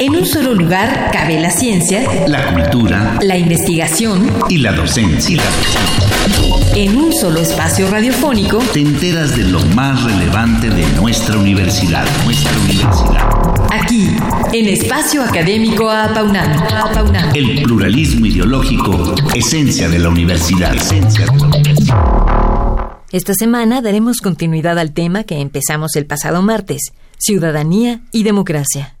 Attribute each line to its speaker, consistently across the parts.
Speaker 1: En un solo lugar cabe la ciencia,
Speaker 2: la cultura,
Speaker 1: la investigación
Speaker 2: y la docencia.
Speaker 1: En un solo espacio radiofónico
Speaker 2: te enteras de lo más relevante de nuestra universidad, nuestra universidad.
Speaker 1: Aquí, en Espacio Académico Apaunam.
Speaker 2: El pluralismo ideológico, esencia de la universidad. Esencia de la
Speaker 1: universidad. Esta semana daremos continuidad al tema que empezamos el pasado martes, ciudadanía y democracia.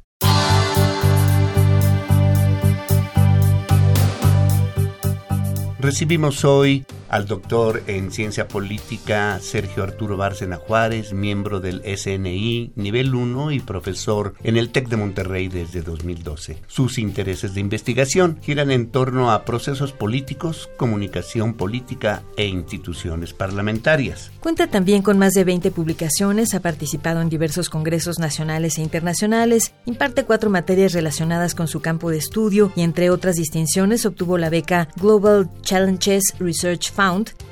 Speaker 2: Recibimos hoy al doctor en ciencia política Sergio Arturo Bárcena Juárez, miembro del SNI nivel 1 y profesor en el TEC de Monterrey desde 2012. Sus intereses de investigación giran en torno a procesos políticos, comunicación política e instituciones parlamentarias.
Speaker 1: Cuenta también con más de 20 publicaciones, ha participado en diversos congresos nacionales e internacionales, imparte cuatro materias relacionadas con su campo de estudio y entre otras distinciones obtuvo la beca Global Challenges Research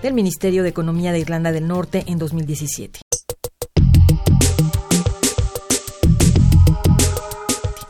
Speaker 1: del Ministerio de Economía de Irlanda del Norte en 2017.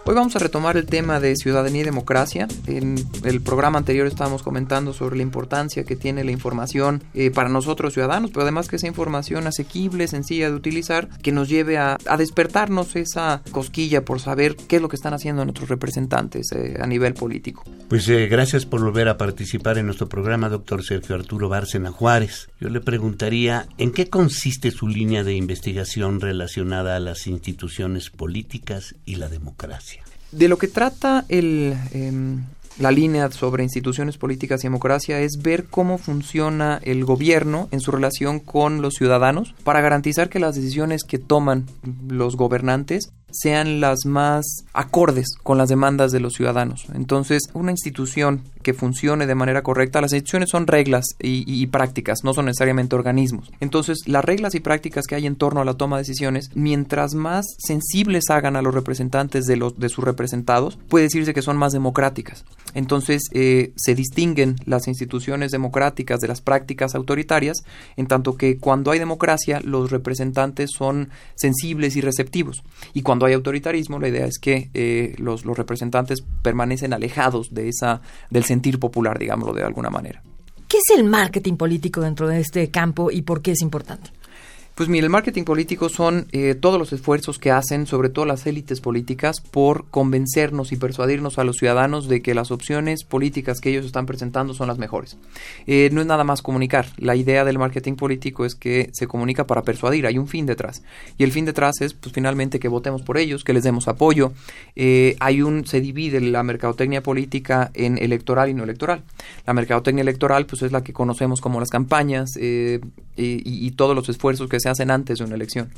Speaker 3: Hoy vamos a retomar el tema de ciudadanía y democracia. En el programa anterior estábamos comentando sobre la importancia que tiene la información eh, para nosotros ciudadanos, pero además que esa información asequible, sencilla de utilizar, que nos lleve a, despertarnos esa cosquilla por saber qué es lo que están haciendo nuestros representantes eh, a nivel político.
Speaker 2: Pues eh, gracias por volver a participar en nuestro programa, doctor Sergio Arturo Bárcena Juárez. Yo le preguntaría, ¿en qué consiste su línea de investigación relacionada a las instituciones políticas y la democracia?
Speaker 3: De lo que trata el, em, la línea sobre instituciones políticas y democracia es ver cómo funciona el gobierno en su relación con los ciudadanos para garantizar que las decisiones que toman los gobernantes sean las más acordes con las demandas de los ciudadanos. Entonces, una institución que funcione de manera correcta, las instituciones son reglas y, prácticas, no son necesariamente organismos. Entonces, las reglas y prácticas que hay en torno a la toma de decisiones, mientras más sensibles hagan a los representantes de, los, de sus representados, puede decirse que son más democráticas. Entonces, eh, se distinguen las instituciones democráticas de las prácticas autoritarias, en tanto que cuando hay democracia, los representantes son sensibles y receptivos. Y cuando cuando hay autoritarismo, la idea es que eh, los, los, representantes permanecen alejados de esa, del sentir popular, digámoslo de alguna manera.
Speaker 1: ¿Qué es el marketing político dentro de este campo y por qué es importante?
Speaker 3: Pues mire, el marketing político son eh, todos los esfuerzos que hacen, sobre todo las élites políticas, por convencernos y persuadirnos a los ciudadanos de que las opciones políticas que ellos están presentando son las mejores. Eh, no es nada más comunicar. La idea del marketing político es que se comunica para persuadir. Hay un fin detrás. Y el fin detrás es, pues finalmente, que votemos por ellos, que les demos apoyo. Eh, hay un, se divide la mercadotecnia política en electoral y no electoral. La mercadotecnia electoral, pues es la que conocemos como las campañas y, y todos los esfuerzos que se hacen antes de una elección.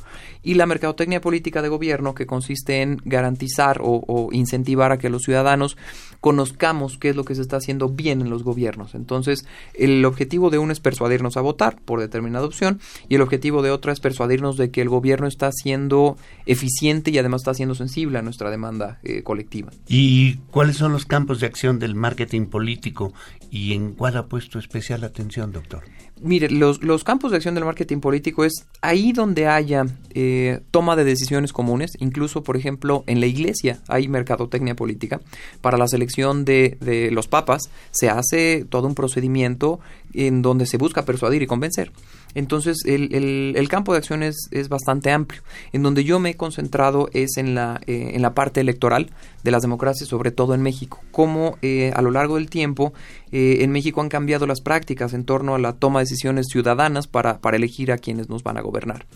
Speaker 3: Y la mercadotecnia política de gobierno, que consiste en garantizar o, incentivar a que los ciudadanos conozcamos qué es lo que se está haciendo bien en los gobiernos. Entonces, el objetivo de uno es persuadirnos a votar por determinada opción y el objetivo de otra es persuadirnos de que el gobierno está siendo eficiente y además está siendo sensible a nuestra demanda eh, colectiva.
Speaker 2: ¿Y cuáles son los campos de acción del marketing político y en cuál ha puesto especial atención, doctor?
Speaker 3: Mire, los, los, campos de acción del marketing político es ahí donde haya eh, toma de decisiones comunes, incluso, por ejemplo, en la iglesia hay mercadotecnia política. Para la selección de, de los papas se hace todo un procedimiento en donde se busca persuadir y convencer. Entonces, el, el, campo de acción es, bastante amplio. En donde yo me he concentrado es en la, eh, en la parte electoral de las democracias, sobre todo en México. Cómo eh, a lo largo del tiempo eh, en México han cambiado las prácticas en torno a la toma de decisiones ciudadanas para, para elegir a quienes nos van a gobernar.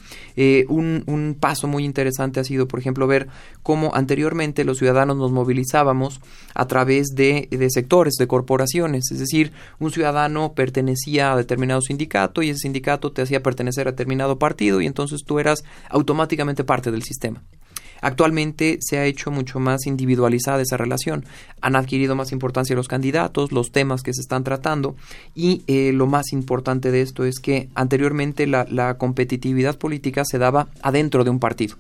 Speaker 3: un, un paso muy interesante ha sido, por ejemplo, ver cómo anteriormente los ciudadanos nos movilizábamos a través de, de sectores, de corporaciones. Es decir, un ciudadano pertenecía a determinado sindicato y ese sindicato te hacía pertenecer a determinado partido y entonces tú eras automáticamente parte del sistema. Actualmente se ha hecho mucho más individualizada esa relación. Han adquirido más importancia los candidatos, los temas que se están tratando y eh, lo más importante de esto es que anteriormente la competitividad política se daba adentro de un partido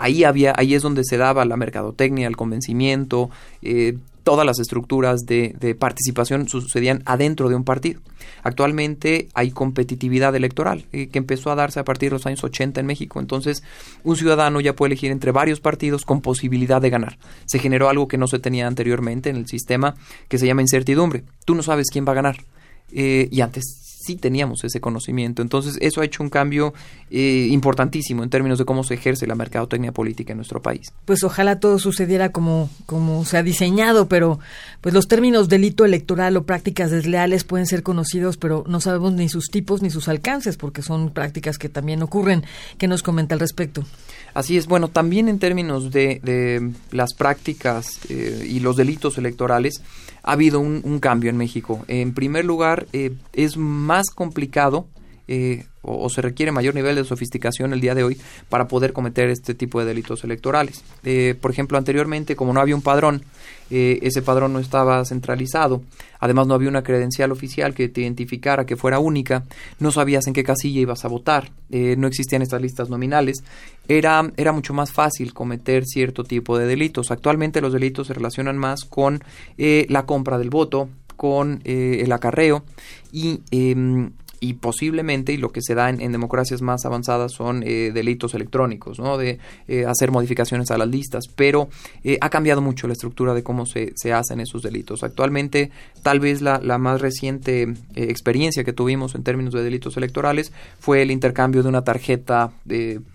Speaker 3: ahí había, ahí es donde se daba la mercadotecnia, el convencimiento, eh, todas las estructuras de, de, participación sucedían adentro de un partido. Actualmente hay competitividad electoral eh, que empezó a darse a partir de los años 80 en México. Entonces, un ciudadano ya puede elegir entre varios partidos con posibilidad de ganar. Se generó algo que no se tenía anteriormente en el sistema que se llama incertidumbre. Tú no sabes quién va a ganar. Eh, y antes sí teníamos ese conocimiento. Entonces, eso ha hecho un cambio eh, importantísimo en términos de cómo se ejerce la mercadotecnia política en nuestro país.
Speaker 1: Pues ojalá todo sucediera como, como se ha diseñado, pero pues los términos delito electoral o prácticas desleales pueden ser conocidos, pero no sabemos ni sus tipos ni sus alcances, porque son prácticas que también ocurren. ¿Qué nos comenta al respecto?
Speaker 3: Así es, bueno, también en términos de, de las prácticas eh, y los delitos electorales, ha habido un, un, cambio en México. En primer lugar, eh, es más complicado eh, o, se requiere mayor nivel de sofisticación el día de hoy para poder cometer este tipo de delitos electorales. Eh, por ejemplo, anteriormente, como no había un padrón, eh, ese padrón no estaba centralizado, además no había una credencial oficial que te identificara que fuera única, no sabías en qué casilla ibas a votar, eh, no existían estas listas nominales, era, era mucho más fácil cometer cierto tipo de delitos. Actualmente los delitos se relacionan más con la compra del voto, con el acarreo y em, y posiblemente, y lo que se da en, democracias más avanzadas son eh, delitos electrónicos, ¿no? De eh, hacer modificaciones a las listas, pero eh, ha cambiado mucho la estructura de cómo se, se hacen esos delitos. Actualmente, tal vez la, la más reciente experiencia que tuvimos en términos de delitos electorales fue el intercambio de una tarjeta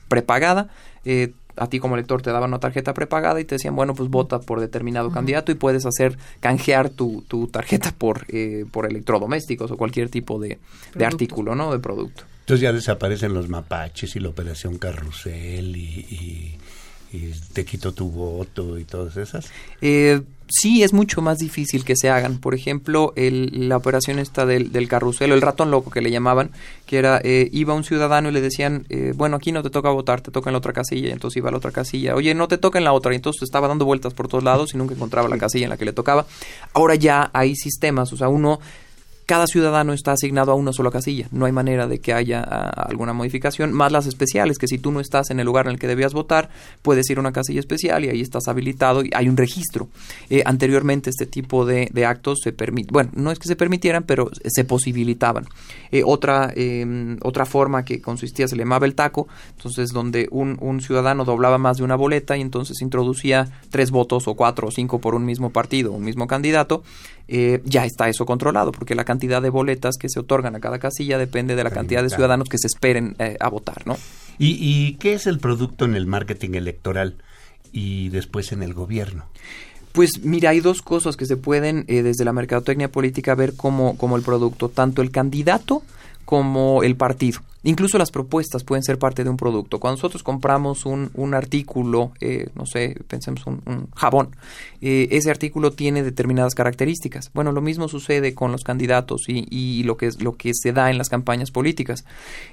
Speaker 3: prepagada a ti como elector te daban una tarjeta prepagada y te decían, bueno, pues vota por determinado uh -huh. candidato y puedes hacer, canjear tu, tu tarjeta por, eh, por electrodomésticos o cualquier tipo de, de artículo, ¿no? De producto.
Speaker 2: Entonces ya desaparecen los mapaches y la operación carrusel y, y, y te quito tu voto y todas esas.
Speaker 3: Eh, sí es mucho más difícil que se hagan. Por ejemplo, el, la operación esta del, del carrusel, el ratón loco que le llamaban, que era, eh, iba un ciudadano y le decían, eh, bueno, aquí no te toca votar, te toca en la otra casilla, y entonces iba a la otra casilla, oye, no te toca en la otra, y entonces estaba dando vueltas por todos lados y nunca encontraba la casilla en la que le tocaba. Ahora ya hay sistemas, o sea, uno cada ciudadano está asignado a una sola casilla. No hay manera de que haya uh, alguna modificación, más las especiales, que si tú no estás en el lugar en el que debías votar, puedes ir a una casilla especial y ahí estás habilitado y hay un registro. Eh, anteriormente este tipo de, de actos se permite, bueno, no es que se permitieran, pero se posibilitaban. Eh, otra, eh, otra forma que consistía, se le llamaba el taco, entonces donde un, un ciudadano doblaba más de una boleta y entonces introducía tres votos o cuatro o cinco por un mismo partido, un mismo candidato, eh, ya está eso controlado, porque la cantidad de boletas que se otorgan a cada casilla depende de la cantidad de ciudadanos que se esperen eh, a votar, ¿no?
Speaker 2: ¿Y, ¿Y qué es el producto en el marketing electoral y después en el gobierno?
Speaker 3: Pues mira, hay dos cosas que se pueden eh, desde la mercadotecnia política ver como, como el producto, tanto el candidato como el partido. Incluso las propuestas pueden ser parte de un producto. Cuando nosotros compramos un, un artículo, eh, no sé, pensemos un, jabón, eh, ese artículo tiene determinadas características. Bueno, lo mismo sucede con los candidatos y, lo, que es, lo que se da en las campañas políticas.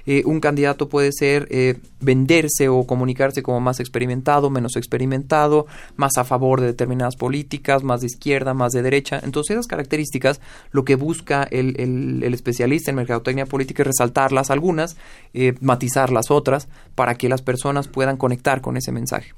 Speaker 3: Eh, un candidato puede ser venderse o comunicarse como más experimentado, menos experimentado, más a favor de determinadas políticas, más de izquierda, más de derecha. Entonces, esas características, lo que busca el, el especialista en mercadotecnia política es resaltarlas algunas eh, matizar las otras para que las personas puedan conectar con ese mensaje.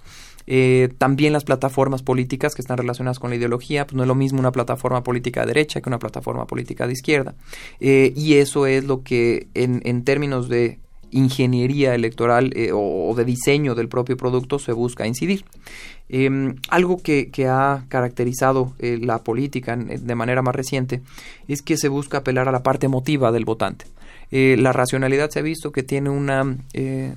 Speaker 3: Eh, también las plataformas políticas que están relacionadas con la ideología, pues no es lo mismo una plataforma política de derecha que una plataforma política de izquierda. Eh, y eso es lo que en, términos de ingeniería electoral eh, o, de diseño del propio producto se busca incidir. Eh, algo que, ha caracterizado la política de manera más reciente es que se busca apelar a la parte emotiva del votante. Eh, la racionalidad se ha visto que tiene una eh,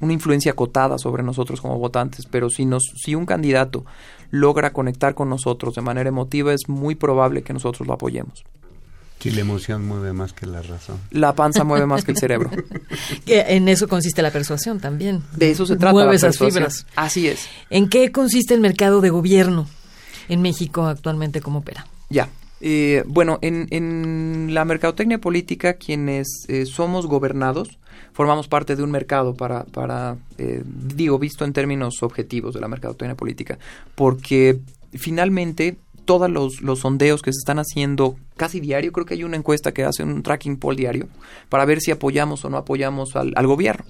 Speaker 3: una influencia acotada sobre nosotros como votantes, pero si nos si un candidato logra conectar con nosotros de manera emotiva es muy probable que nosotros lo apoyemos.
Speaker 2: Si la emoción mueve más que la razón.
Speaker 3: La panza mueve más que el cerebro.
Speaker 1: en eso consiste la persuasión también.
Speaker 3: De eso se trata.
Speaker 1: Mueve esas fibras.
Speaker 3: Así es.
Speaker 1: ¿En qué consiste el mercado de gobierno en México actualmente? ¿Cómo opera?
Speaker 3: Ya. Eh, bueno, en, la mercadotecnia política, quienes eh, somos gobernados, formamos parte de un mercado para, para eh, digo, visto en términos objetivos de la mercadotecnia política, porque finalmente todos los, sondeos que se están haciendo casi diario, creo que hay una encuesta que hace un tracking poll diario para ver si apoyamos o no apoyamos al, al gobierno.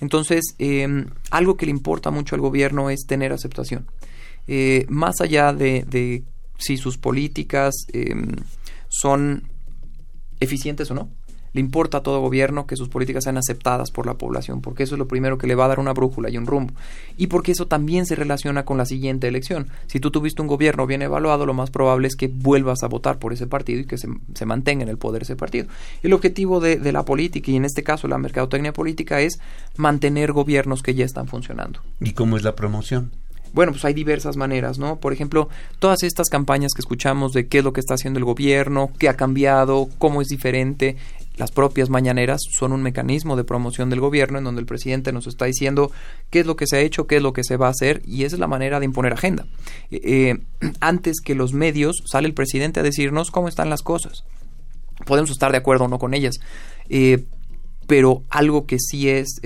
Speaker 3: Entonces, em, algo que le importa mucho al gobierno es tener aceptación. Eh, más allá de, si sus políticas em, son eficientes o no, le importa a todo gobierno que sus políticas sean aceptadas por la población, porque eso es lo primero que le va a dar una brújula y un rumbo. Y porque eso también se relaciona con la siguiente elección. Si tú tuviste un gobierno bien evaluado, lo más probable es que vuelvas a votar por ese partido y que se, mantenga en el poder ese partido. El objetivo de, de la política, y en este caso la mercadotecnia política, es mantener gobiernos que ya están funcionando.
Speaker 2: ¿Y cómo es la promoción?
Speaker 3: Bueno, pues hay diversas maneras, ¿no? Por ejemplo, todas estas campañas que escuchamos de qué es lo que está haciendo el gobierno, qué ha cambiado, cómo es diferente, las propias mañaneras son un mecanismo de promoción del gobierno en donde el presidente nos está diciendo qué es lo que se ha hecho, qué es lo que se va a hacer y esa es la manera de imponer agenda. Eh, eh, antes que los medios sale el presidente a decirnos cómo están las cosas. Podemos estar de acuerdo o no con ellas, eh, pero algo que sí es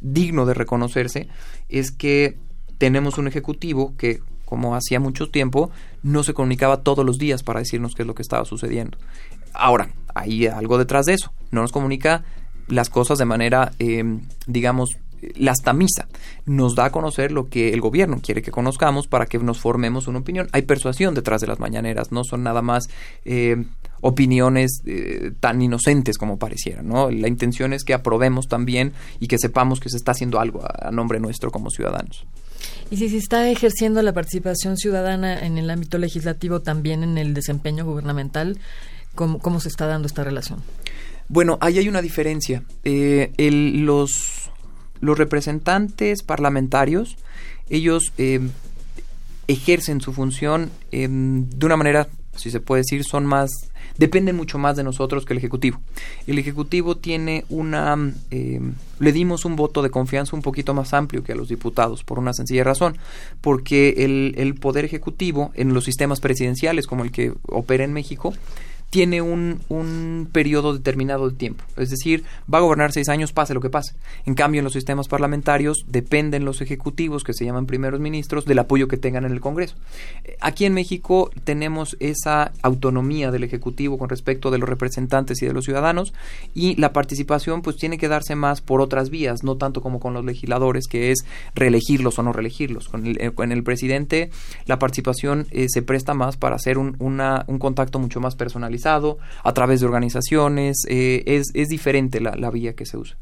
Speaker 3: digno de reconocerse es que tenemos un ejecutivo que, como hacía mucho tiempo, no se comunicaba todos los días para decirnos qué es lo que estaba sucediendo. Ahora, hay algo detrás de eso. No nos comunica las cosas de manera, em, digamos, las tamiza. Nos da a conocer lo que el gobierno quiere que conozcamos para que nos formemos una opinión. Hay persuasión detrás de las mañaneras, no son nada más em, opiniones eh, tan inocentes como parecieran. ¿no? La intención es que aprobemos también y que sepamos que se está haciendo algo a nombre nuestro como ciudadanos.
Speaker 1: Y si se está ejerciendo la participación ciudadana en el ámbito legislativo, también en el desempeño gubernamental, ¿cómo, cómo se está dando esta relación?
Speaker 3: Bueno, ahí hay una diferencia. Eh, los, los representantes parlamentarios, ellos eh, ejercen su función eh, de una manera, si se puede decir, son más dependen mucho más de nosotros que el Ejecutivo. El Ejecutivo tiene una... Eh, le dimos un voto de confianza un poquito más amplio que a los diputados, por una sencilla razón, porque el, el Poder Ejecutivo en los sistemas presidenciales como el que opera en México, tiene un, un periodo determinado de tiempo. Es decir, va a gobernar seis años, pase lo que pase. En cambio, en los sistemas parlamentarios dependen los ejecutivos, que se llaman primeros ministros, del apoyo que tengan en el Congreso. Eh, aquí en México tenemos esa autonomía del Ejecutivo con respecto de los representantes y de los ciudadanos y la participación pues tiene que darse más por otras vías, no tanto como con los legisladores, que es reelegirlos o no reelegirlos. Con el, eh, el presidente la participación eh, se presta más para hacer un, un contacto mucho más personalizado a través de organizaciones, eh, es, es, diferente la, la vía que se usa.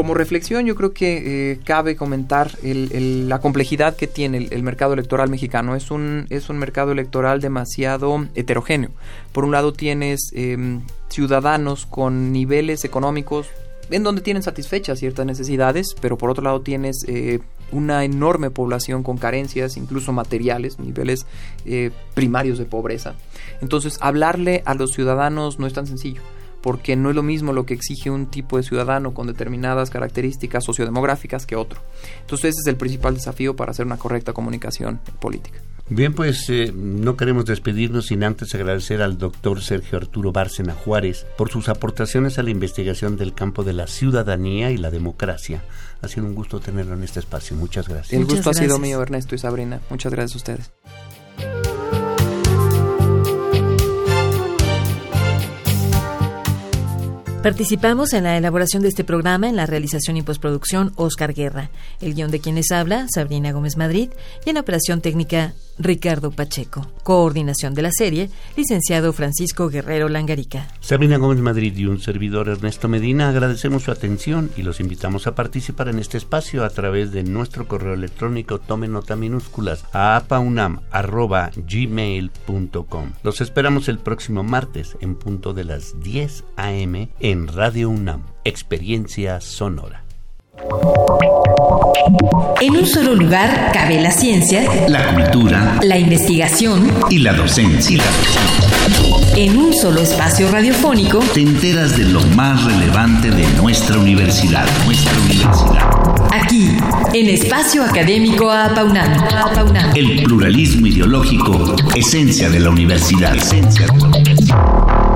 Speaker 3: como reflexión yo creo que eh, cabe comentar la complejidad que tiene el, mercado electoral mexicano. Es un, es un mercado electoral demasiado heterogéneo. Por un lado tienes em, ciudadanos con niveles económicos en donde tienen satisfechas ciertas necesidades, pero por otro lado tienes eh, una enorme población con carencias, incluso materiales, niveles eh, primarios de pobreza. Entonces, hablarle a los ciudadanos no es tan sencillo porque no es lo mismo lo que exige un tipo de ciudadano con determinadas características sociodemográficas que otro. Entonces ese es el principal desafío para hacer una correcta comunicación política.
Speaker 2: Bien, pues eh, no queremos despedirnos sin antes agradecer al doctor Sergio Arturo Bárcena Juárez por sus aportaciones a la investigación del campo de la ciudadanía y la democracia. Ha sido un gusto tenerlo en este espacio. Muchas gracias.
Speaker 3: El gusto ha sido mío, Ernesto y Sabrina. Muchas gracias a ustedes.
Speaker 1: Participamos en la elaboración de este programa, en la realización y postproducción, Oscar Guerra. El guion de quienes habla, Sabrina Gómez Madrid, y en la operación técnica, Ricardo Pacheco. Coordinación de la serie, licenciado Francisco Guerrero Langarica.
Speaker 2: Sabrina Gómez Madrid y un servidor Ernesto Medina agradecemos su atención y los invitamos a participar en este espacio a través de nuestro correo electrónico tome nota minúsculas a apaunam.gmail.com. Los esperamos el próximo martes en punto de las 10 a.m en Radio UNAM, Experiencia Sonora.
Speaker 4: En un solo lugar cabe la ciencia,
Speaker 5: la cultura,
Speaker 4: la investigación
Speaker 5: y la docencia.
Speaker 4: En un solo espacio radiofónico
Speaker 5: te enteras de lo más relevante de nuestra universidad, nuestra universidad.
Speaker 4: Aquí, en Espacio Académico APAUNAM.
Speaker 5: El pluralismo ideológico, esencia de la universidad. Esencia de la universidad.